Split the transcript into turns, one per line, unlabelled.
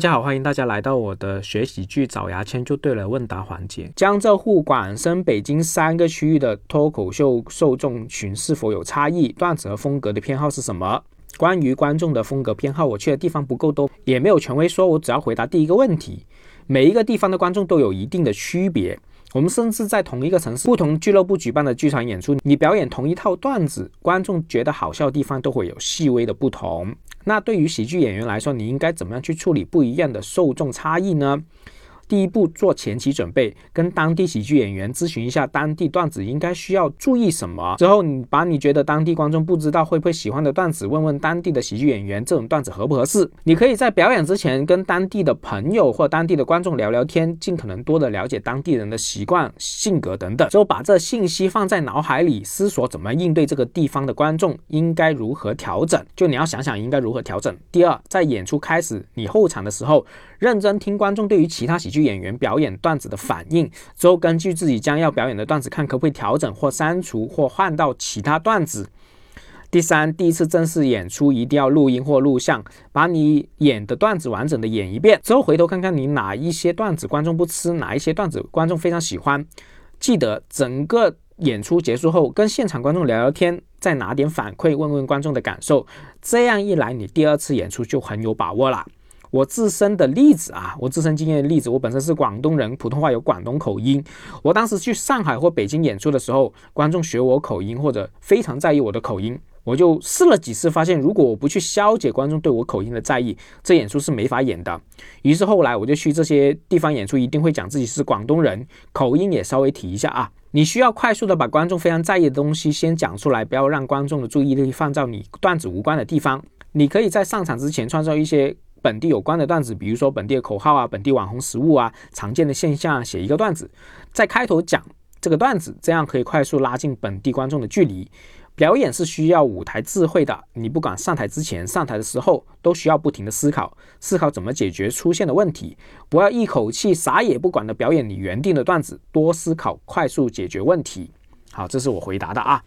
大家好，欢迎大家来到我的学喜剧找牙签就对了问答环节。江浙沪、广深、北京三个区域的脱口秀受众群是否有差异？段子和风格的偏好是什么？关于观众的风格偏好，我去的地方不够多，也没有权威说我只要回答第一个问题。每一个地方的观众都有一定的区别。我们甚至在同一个城市、不同俱乐部举办的剧场演出，你表演同一套段子，观众觉得好笑的地方都会有细微的不同。那对于喜剧演员来说，你应该怎么样去处理不一样的受众差异呢？第一步，做前期准备，跟当地喜剧演员咨询一下当地段子应该需要注意什么。之后，你把你觉得当地观众不知道会不会喜欢的段子，问问当地的喜剧演员，这种段子合不合适？你可以在表演之前跟当地的朋友或当地的观众聊聊天，尽可能多的了解当地人的习惯、性格等等。之后，把这信息放在脑海里，思索怎么应对这个地方的观众，应该如何调整。就你要想想应该如何调整。第二，在演出开始你后场的时候，认真听观众对于其他喜剧。演员表演段子的反应之后，根据自己将要表演的段子，看可不可以调整或删除或换到其他段子。第三，第一次正式演出一定要录音或录像，把你演的段子完整的演一遍之后，回头看看你哪一些段子观众不吃，哪一些段子观众非常喜欢。记得整个演出结束后，跟现场观众聊聊天，再拿点反馈，问问观众的感受。这样一来，你第二次演出就很有把握了。我自身的例子啊，我自身经验的例子，我本身是广东人，普通话有广东口音。我当时去上海或北京演出的时候，观众学我口音或者非常在意我的口音，我就试了几次，发现如果我不去消解观众对我口音的在意，这演出是没法演的。于是后来我就去这些地方演出，一定会讲自己是广东人，口音也稍微提一下啊。你需要快速的把观众非常在意的东西先讲出来，不要让观众的注意力放到你段子无关的地方。你可以在上场之前创造一些。本地有关的段子，比如说本地的口号啊，本地网红食物啊，常见的现象，写一个段子，在开头讲这个段子，这样可以快速拉近本地观众的距离。表演是需要舞台智慧的，你不管上台之前、上台的时候，都需要不停的思考，思考怎么解决出现的问题，不要一口气啥也不管的表演你原定的段子，多思考，快速解决问题。好，这是我回答的啊。